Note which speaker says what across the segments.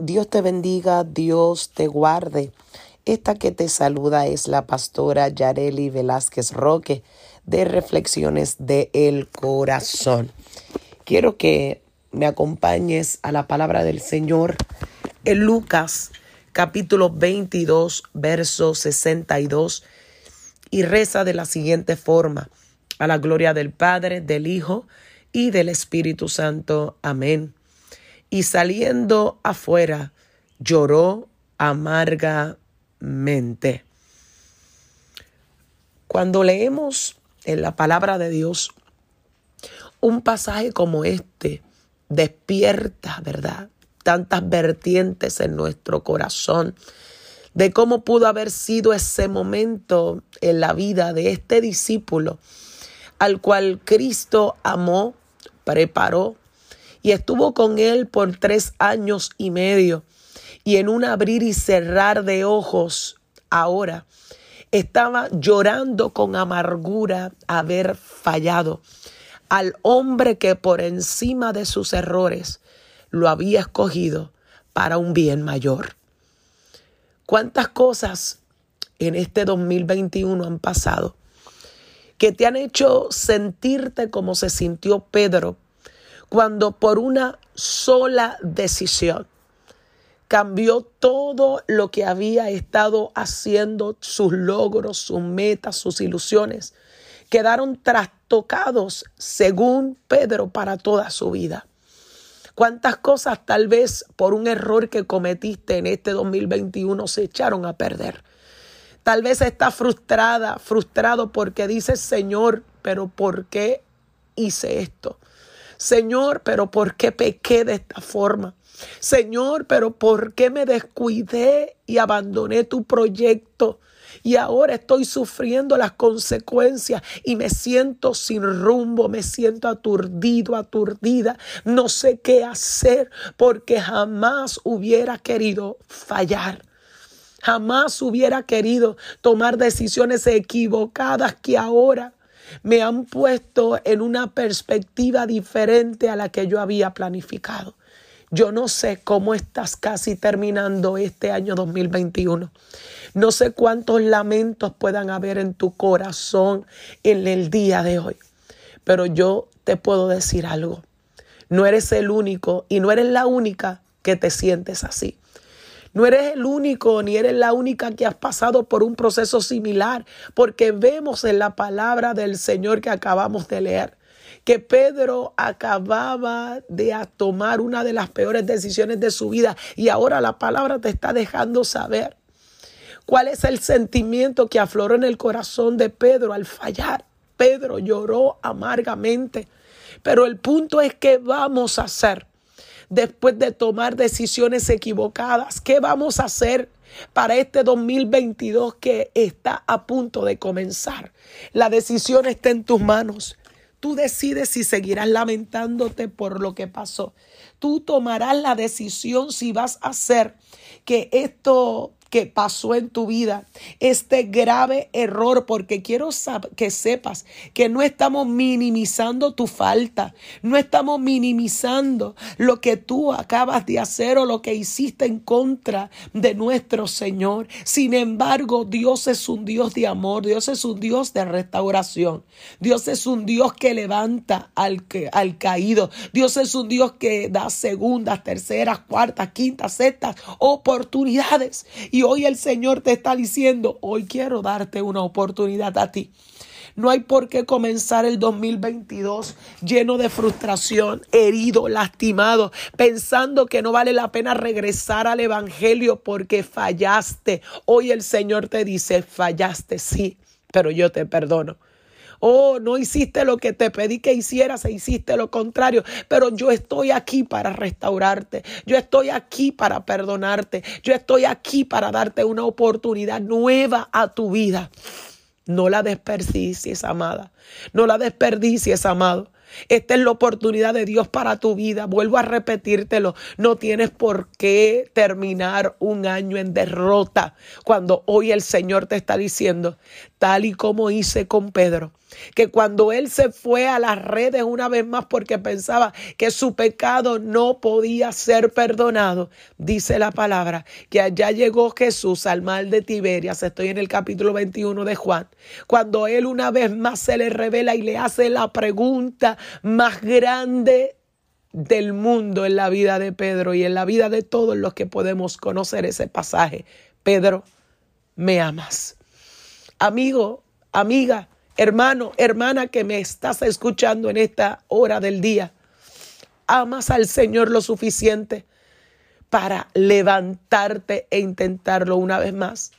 Speaker 1: Dios te bendiga, Dios te guarde. Esta que te saluda es la pastora Yareli Velázquez Roque de Reflexiones de El Corazón. Quiero que me acompañes a la palabra del Señor en Lucas capítulo 22, verso 62 y reza de la siguiente forma, a la gloria del Padre, del Hijo y del Espíritu Santo. Amén. Y saliendo afuera, lloró amargamente. Cuando leemos en la palabra de Dios un pasaje como este, despierta, ¿verdad? Tantas vertientes en nuestro corazón de cómo pudo haber sido ese momento en la vida de este discípulo al cual Cristo amó, preparó y estuvo con él por tres años y medio. Y en un abrir y cerrar de ojos, ahora estaba llorando con amargura haber fallado al hombre que por encima de sus errores lo había escogido para un bien mayor. ¿Cuántas cosas en este 2021 han pasado que te han hecho sentirte como se sintió Pedro cuando por una sola decisión cambió todo lo que había estado haciendo, sus logros, sus metas, sus ilusiones, quedaron trastocados, según Pedro, para toda su vida. ¿Cuántas cosas tal vez por un error que cometiste en este 2021 se echaron a perder? Tal vez estás frustrada, frustrado porque dices, Señor, pero ¿por qué hice esto? Señor, pero ¿por qué pequé de esta forma? Señor, pero ¿por qué me descuidé y abandoné tu proyecto? Y ahora estoy sufriendo las consecuencias y me siento sin rumbo, me siento aturdido, aturdida. No sé qué hacer porque jamás hubiera querido fallar. Jamás hubiera querido tomar decisiones equivocadas que ahora me han puesto en una perspectiva diferente a la que yo había planificado. Yo no sé cómo estás casi terminando este año 2021. No sé cuántos lamentos puedan haber en tu corazón en el día de hoy. Pero yo te puedo decir algo. No eres el único y no eres la única que te sientes así. No eres el único ni eres la única que has pasado por un proceso similar, porque vemos en la palabra del Señor que acabamos de leer que Pedro acababa de tomar una de las peores decisiones de su vida y ahora la palabra te está dejando saber cuál es el sentimiento que afloró en el corazón de Pedro al fallar. Pedro lloró amargamente, pero el punto es que vamos a hacer después de tomar decisiones equivocadas? ¿Qué vamos a hacer? para este 2022 que está a punto de comenzar. La decisión está en tus manos. Tú decides si seguirás lamentándote por lo que pasó. Tú tomarás la decisión si vas a hacer que esto que pasó en tu vida, este grave error, porque quiero que sepas que no estamos minimizando tu falta, no estamos minimizando lo que tú acabas de hacer o lo que hiciste en contra de nuestro Señor. Sin embargo, Dios es un Dios de amor, Dios es un Dios de restauración, Dios es un Dios que levanta al, al caído, Dios es un Dios que da segundas, terceras, cuartas, quintas, sextas oportunidades. Y hoy el Señor te está diciendo, hoy quiero darte una oportunidad a ti. No hay por qué comenzar el 2022 lleno de frustración, herido, lastimado, pensando que no vale la pena regresar al Evangelio porque fallaste. Hoy el Señor te dice, fallaste, sí, pero yo te perdono. Oh, no hiciste lo que te pedí que hicieras e hiciste lo contrario. Pero yo estoy aquí para restaurarte. Yo estoy aquí para perdonarte. Yo estoy aquí para darte una oportunidad nueva a tu vida. No la desperdicies, amada. No la desperdicies, amado. Esta es la oportunidad de Dios para tu vida. Vuelvo a repetírtelo. No tienes por qué terminar un año en derrota cuando hoy el Señor te está diciendo, tal y como hice con Pedro, que cuando él se fue a las redes una vez más porque pensaba que su pecado no podía ser perdonado, dice la palabra, que allá llegó Jesús al mal de Tiberias, estoy en el capítulo 21 de Juan, cuando él una vez más se le revela y le hace la pregunta más grande del mundo en la vida de Pedro y en la vida de todos los que podemos conocer ese pasaje. Pedro, ¿me amas? amigo, amiga, hermano, hermana que me estás escuchando en esta hora del día, amas al Señor lo suficiente para levantarte e intentarlo una vez más.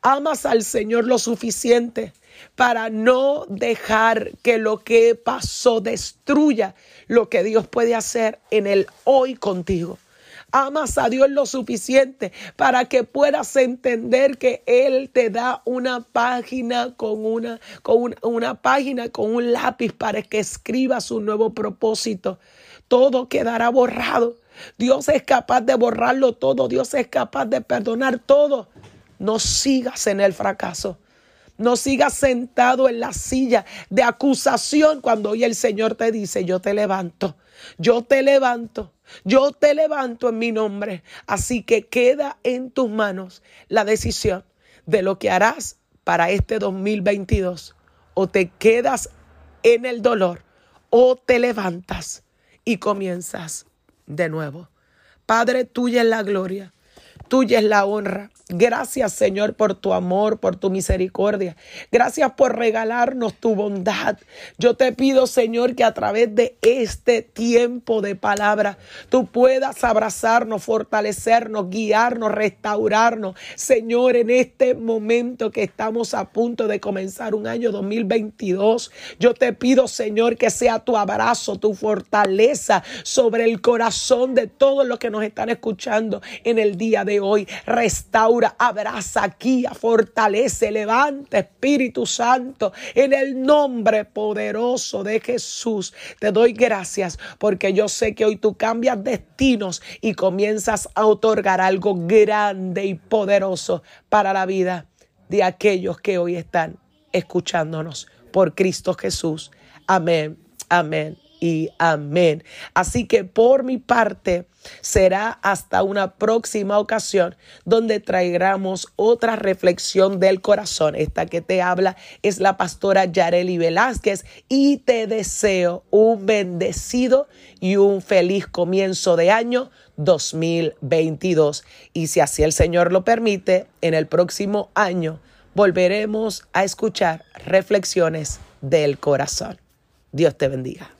Speaker 1: Amas al Señor lo suficiente para no dejar que lo que pasó destruya lo que Dios puede hacer en el hoy contigo amas a Dios lo suficiente para que puedas entender que Él te da una página con una, con una, página con un lápiz para que escribas un nuevo propósito. Todo quedará borrado. Dios es capaz de borrarlo todo. Dios es capaz de perdonar todo. No sigas en el fracaso. No sigas sentado en la silla de acusación cuando hoy el Señor te dice, yo te levanto, yo te levanto, yo te levanto en mi nombre. Así que queda en tus manos la decisión de lo que harás para este 2022. O te quedas en el dolor o te levantas y comienzas de nuevo. Padre, tuya es la gloria, tuya es la honra Gracias Señor por tu amor, por tu misericordia. Gracias por regalarnos tu bondad. Yo te pido Señor que a través de este tiempo de palabra tú puedas abrazarnos, fortalecernos, guiarnos, restaurarnos. Señor, en este momento que estamos a punto de comenzar un año 2022, yo te pido Señor que sea tu abrazo, tu fortaleza sobre el corazón de todos los que nos están escuchando en el día hoy. Restaura abraza aquí, fortalece, levanta Espíritu Santo en el nombre poderoso de Jesús. Te doy gracias porque yo sé que hoy tú cambias destinos y comienzas a otorgar algo grande y poderoso para la vida de aquellos que hoy están escuchándonos por Cristo Jesús. Amén, amén y amén. Así que por mi parte será hasta una próxima ocasión donde traigamos otra reflexión del corazón. Esta que te habla es la pastora Yareli Velázquez y te deseo un bendecido y un feliz comienzo de año 2022. Y si así el Señor lo permite, en el próximo año volveremos a escuchar reflexiones del corazón. Dios te bendiga.